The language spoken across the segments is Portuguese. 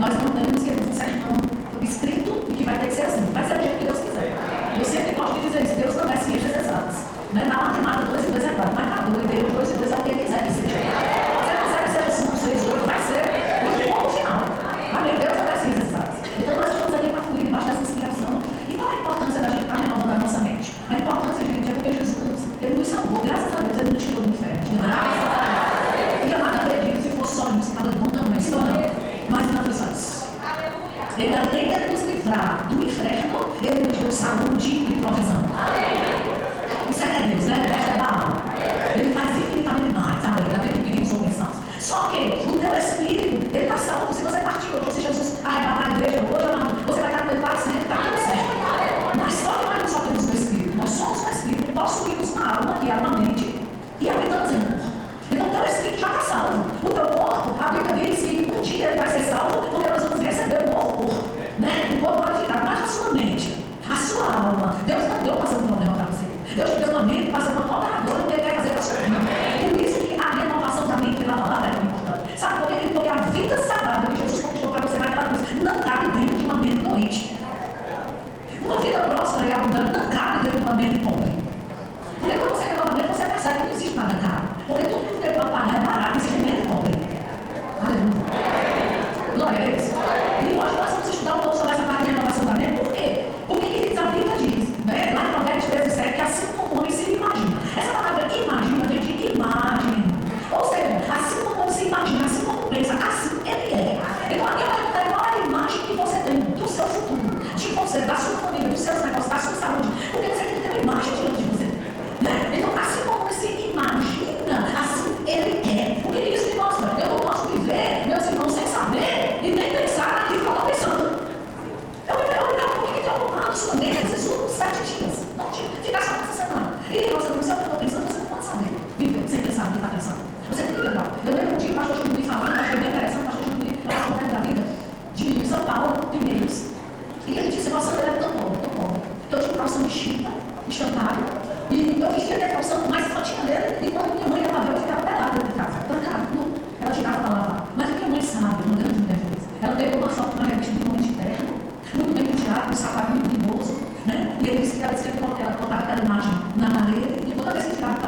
I was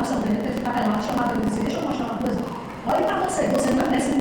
Tá calça branca, de chamado chamada de desejo, uma chamada de Olha para você, você não é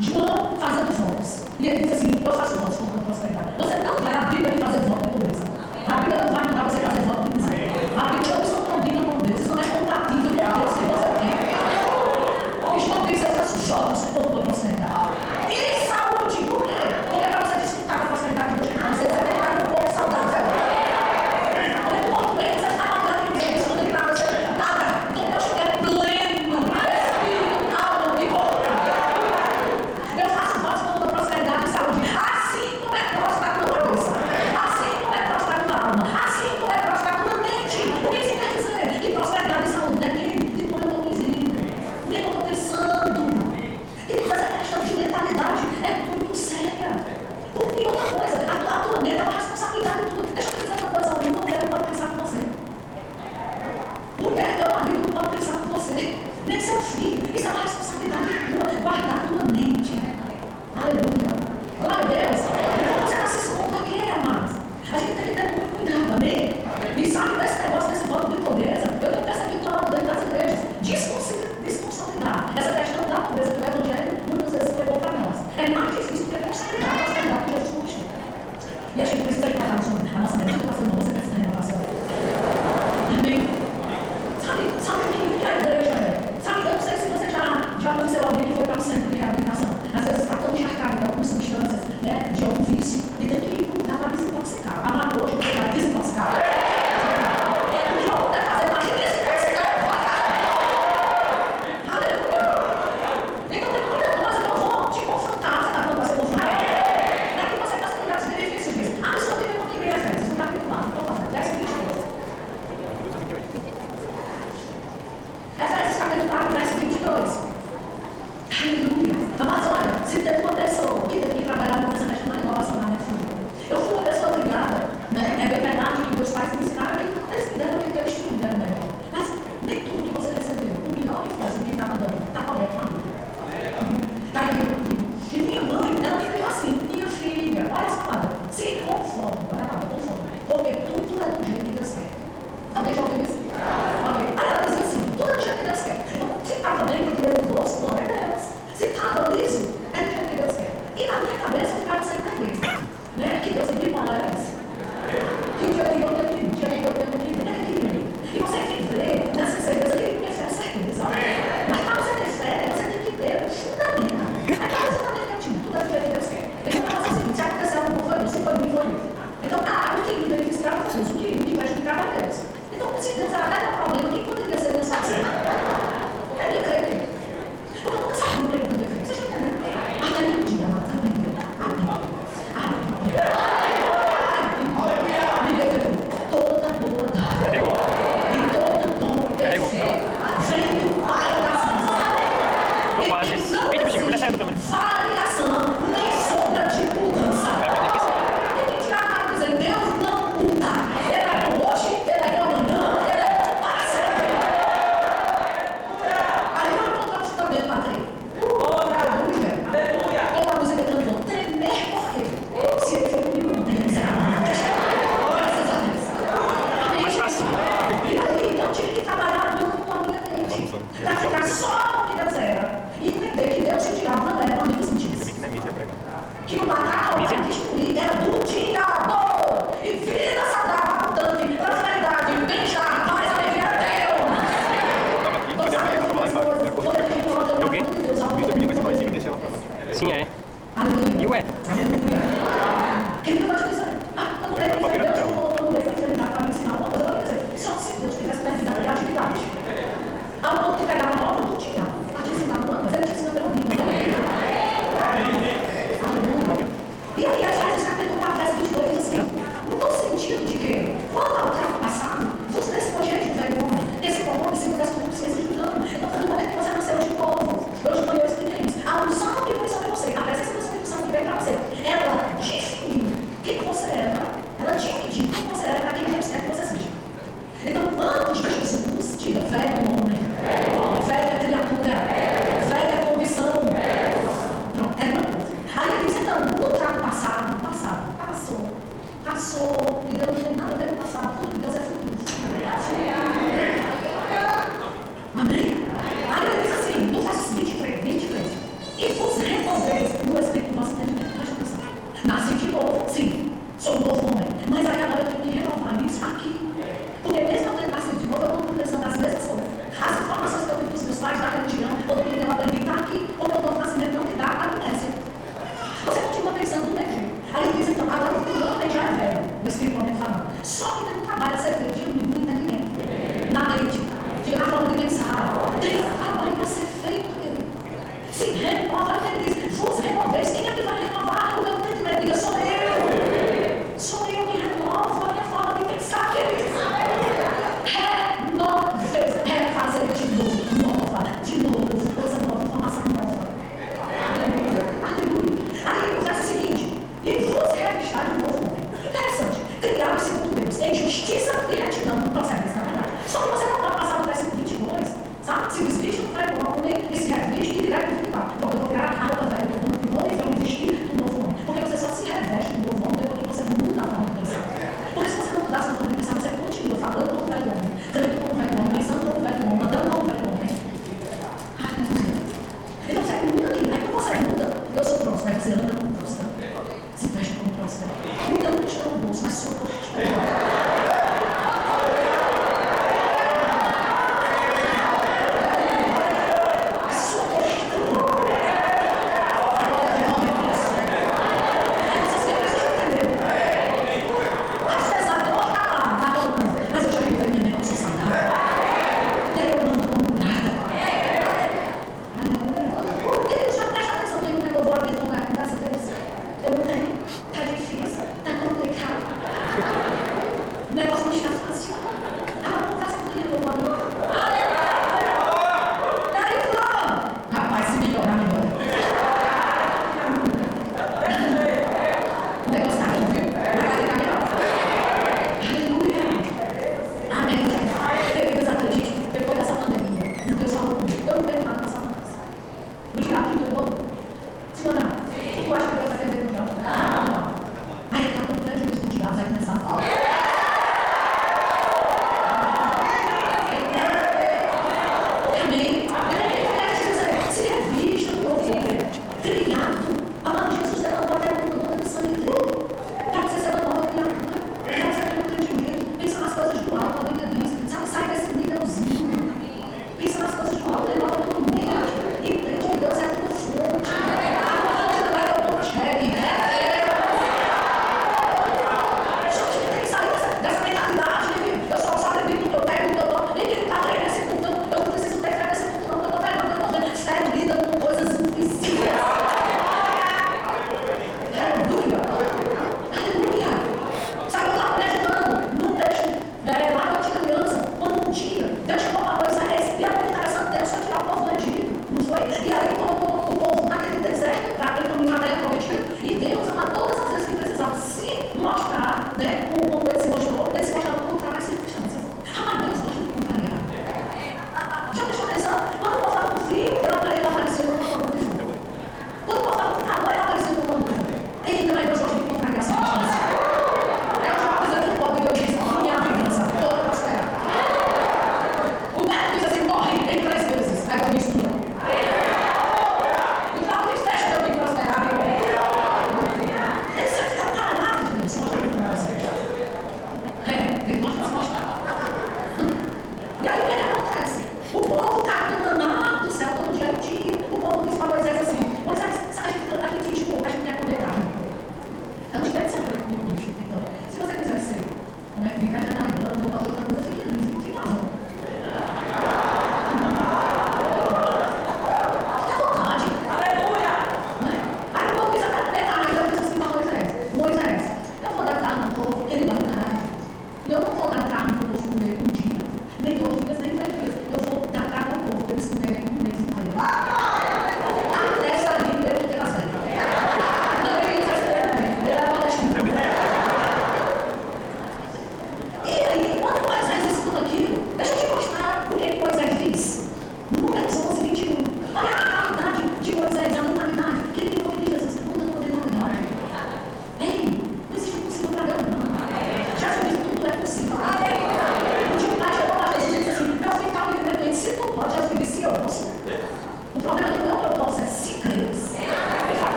João fazendo as mãos. E ele diz assim: Eu faço os 野手クリスタルカーさんの話すので、ちょっと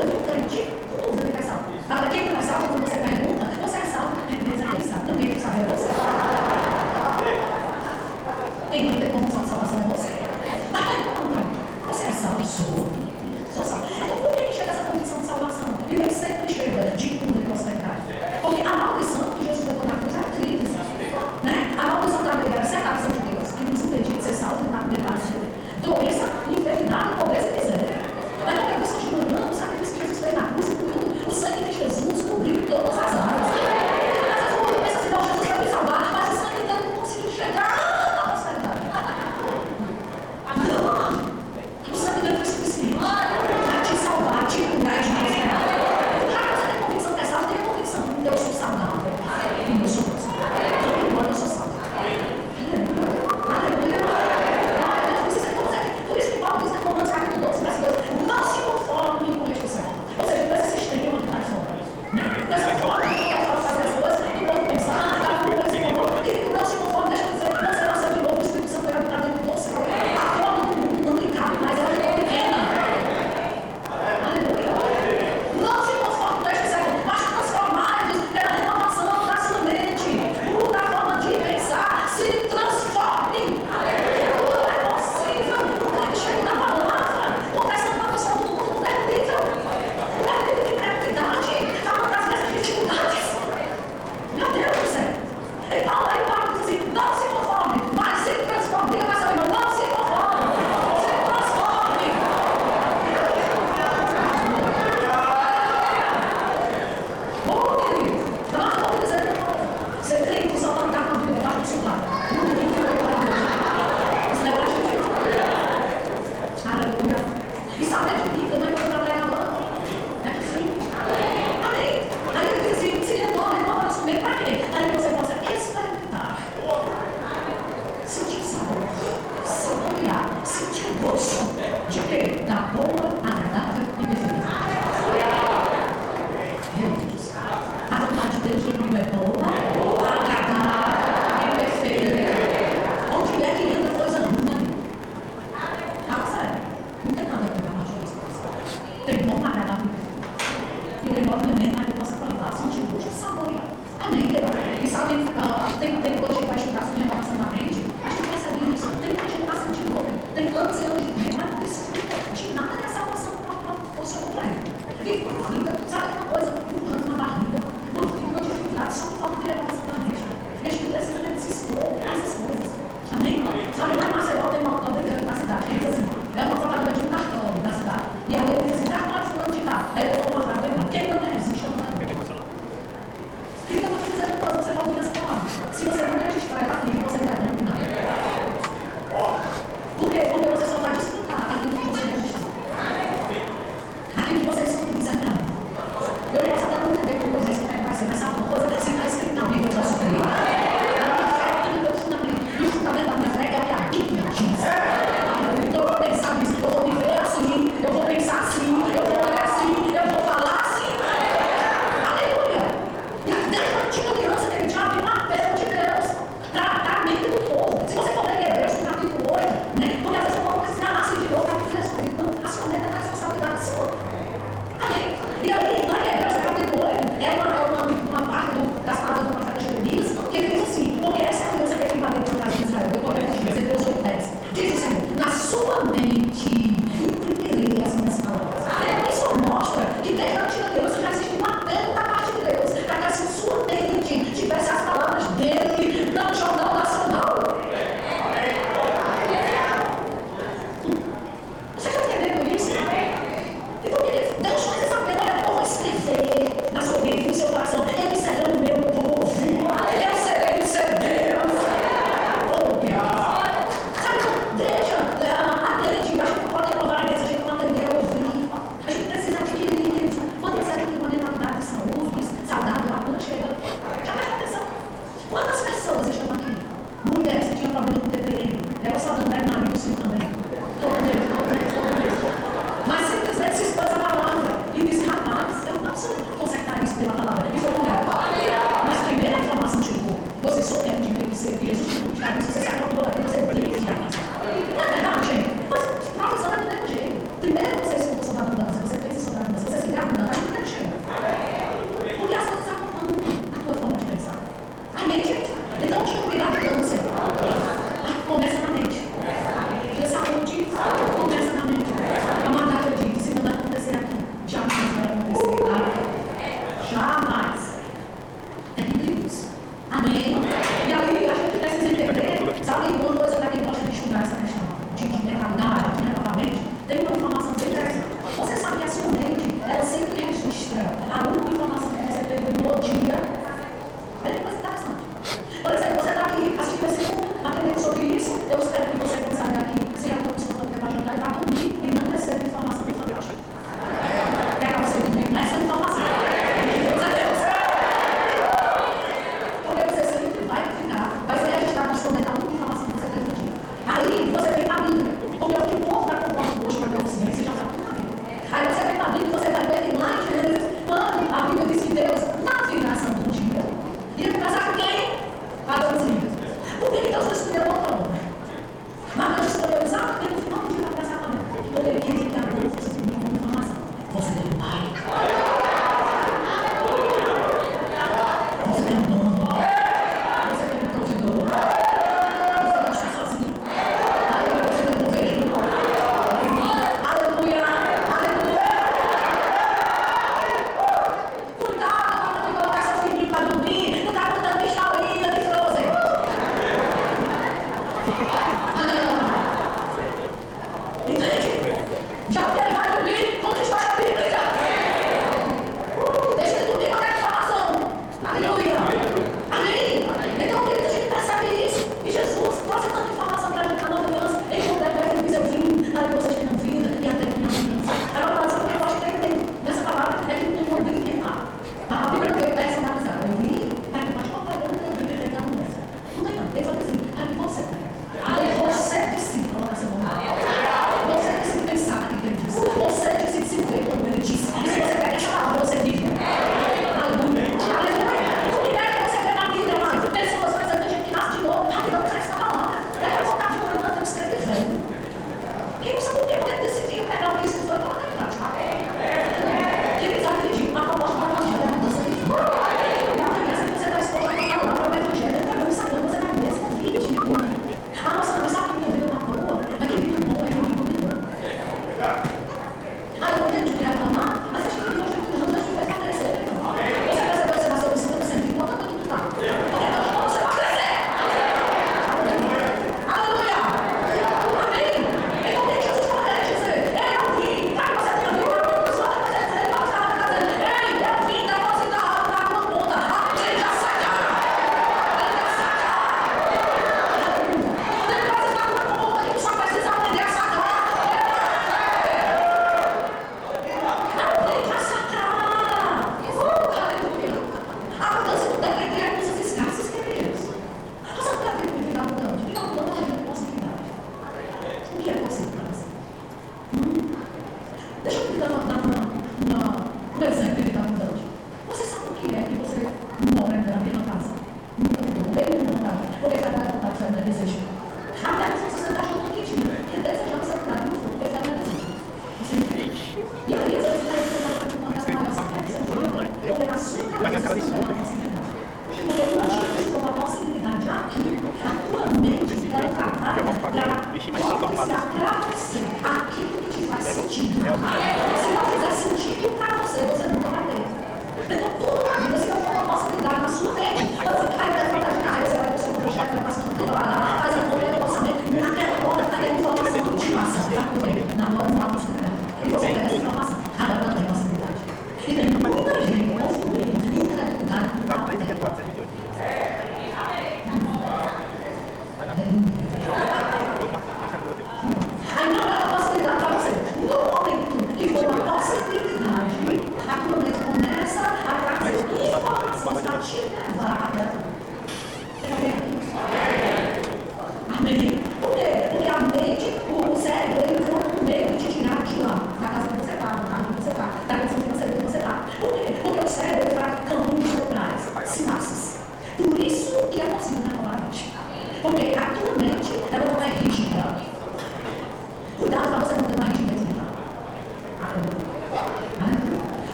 ajuda meu cantinho com comunicação. Mas para quem não sabe, quando você pergunta, você é salvo. Mas aí sabe, também não sabe é você. Tem que ter como salvação é você. Mas você é salvo, sou.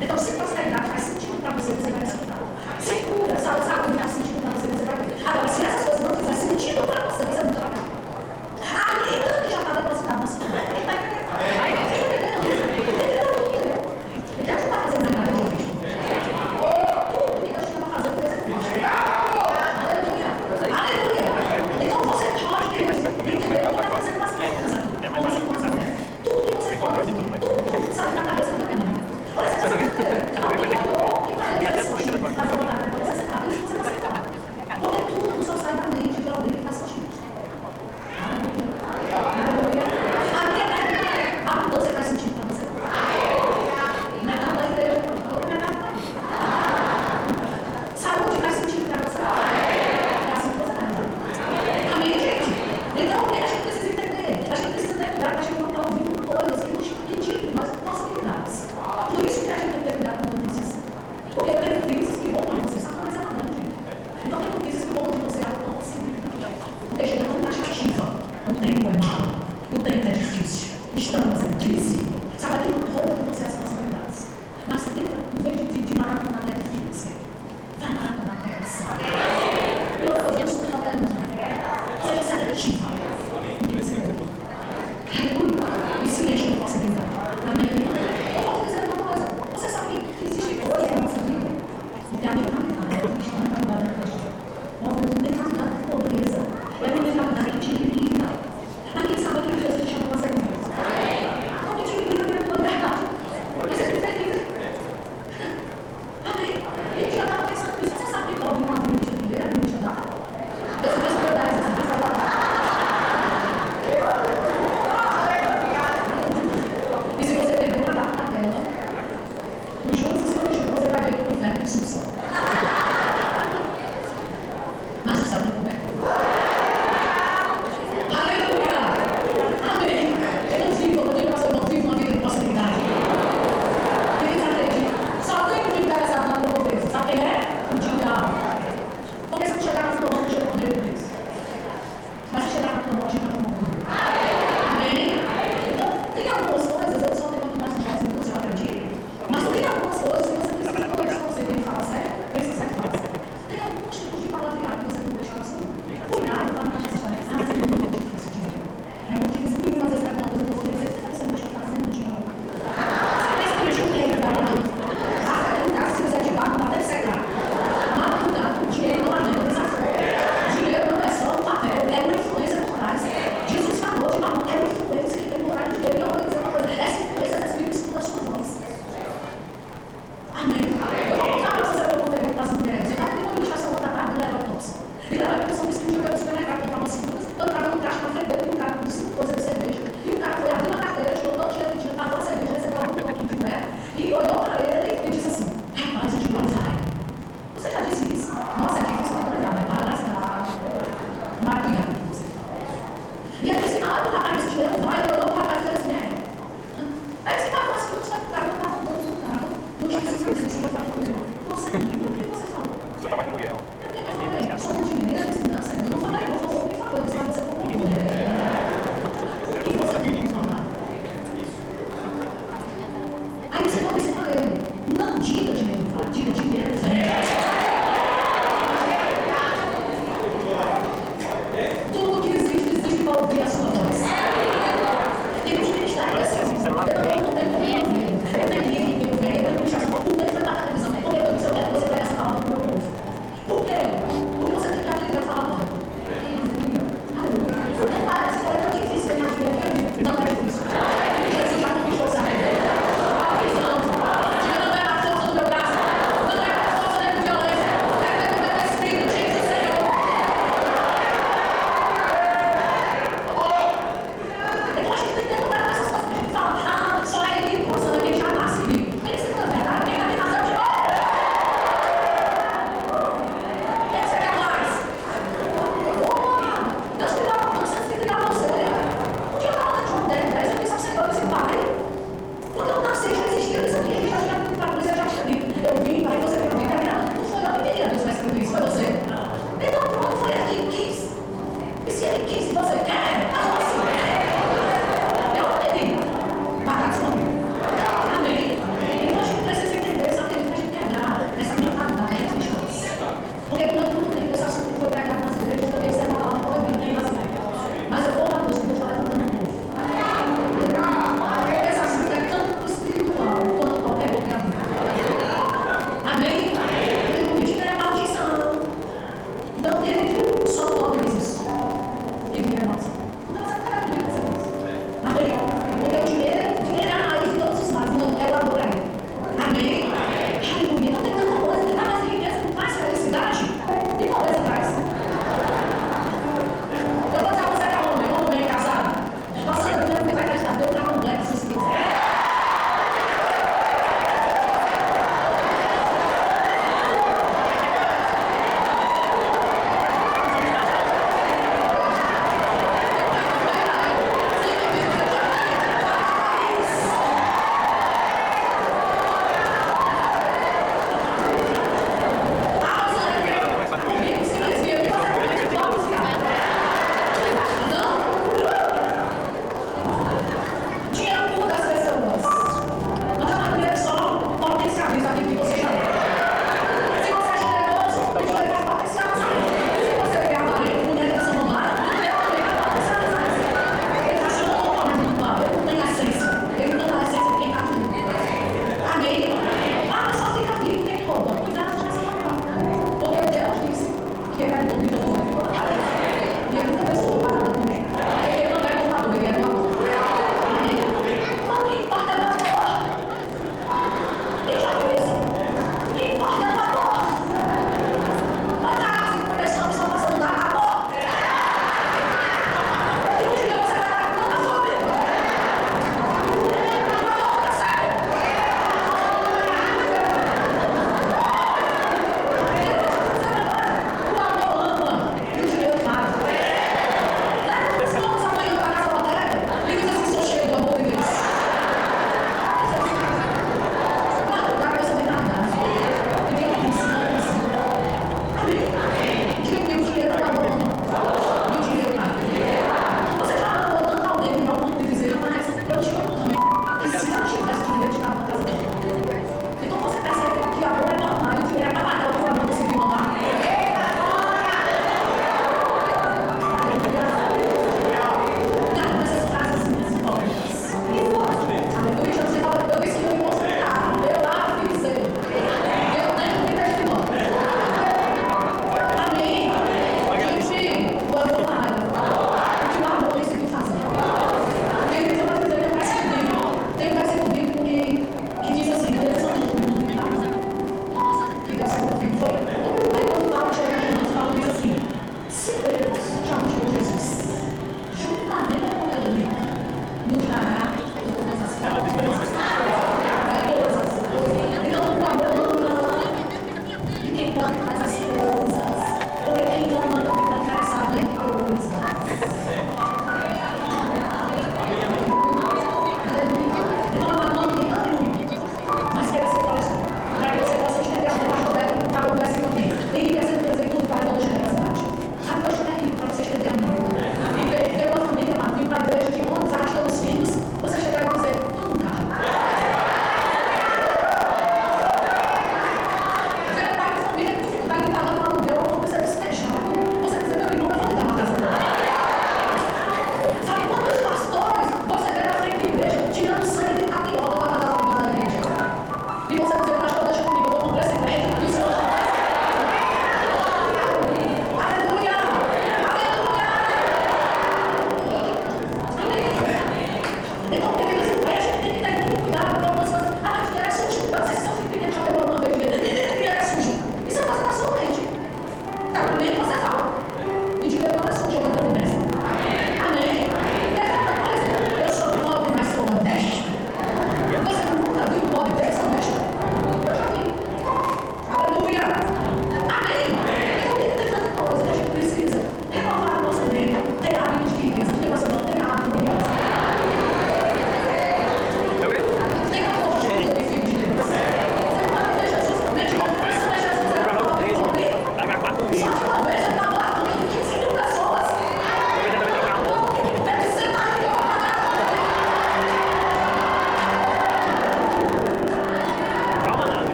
Então,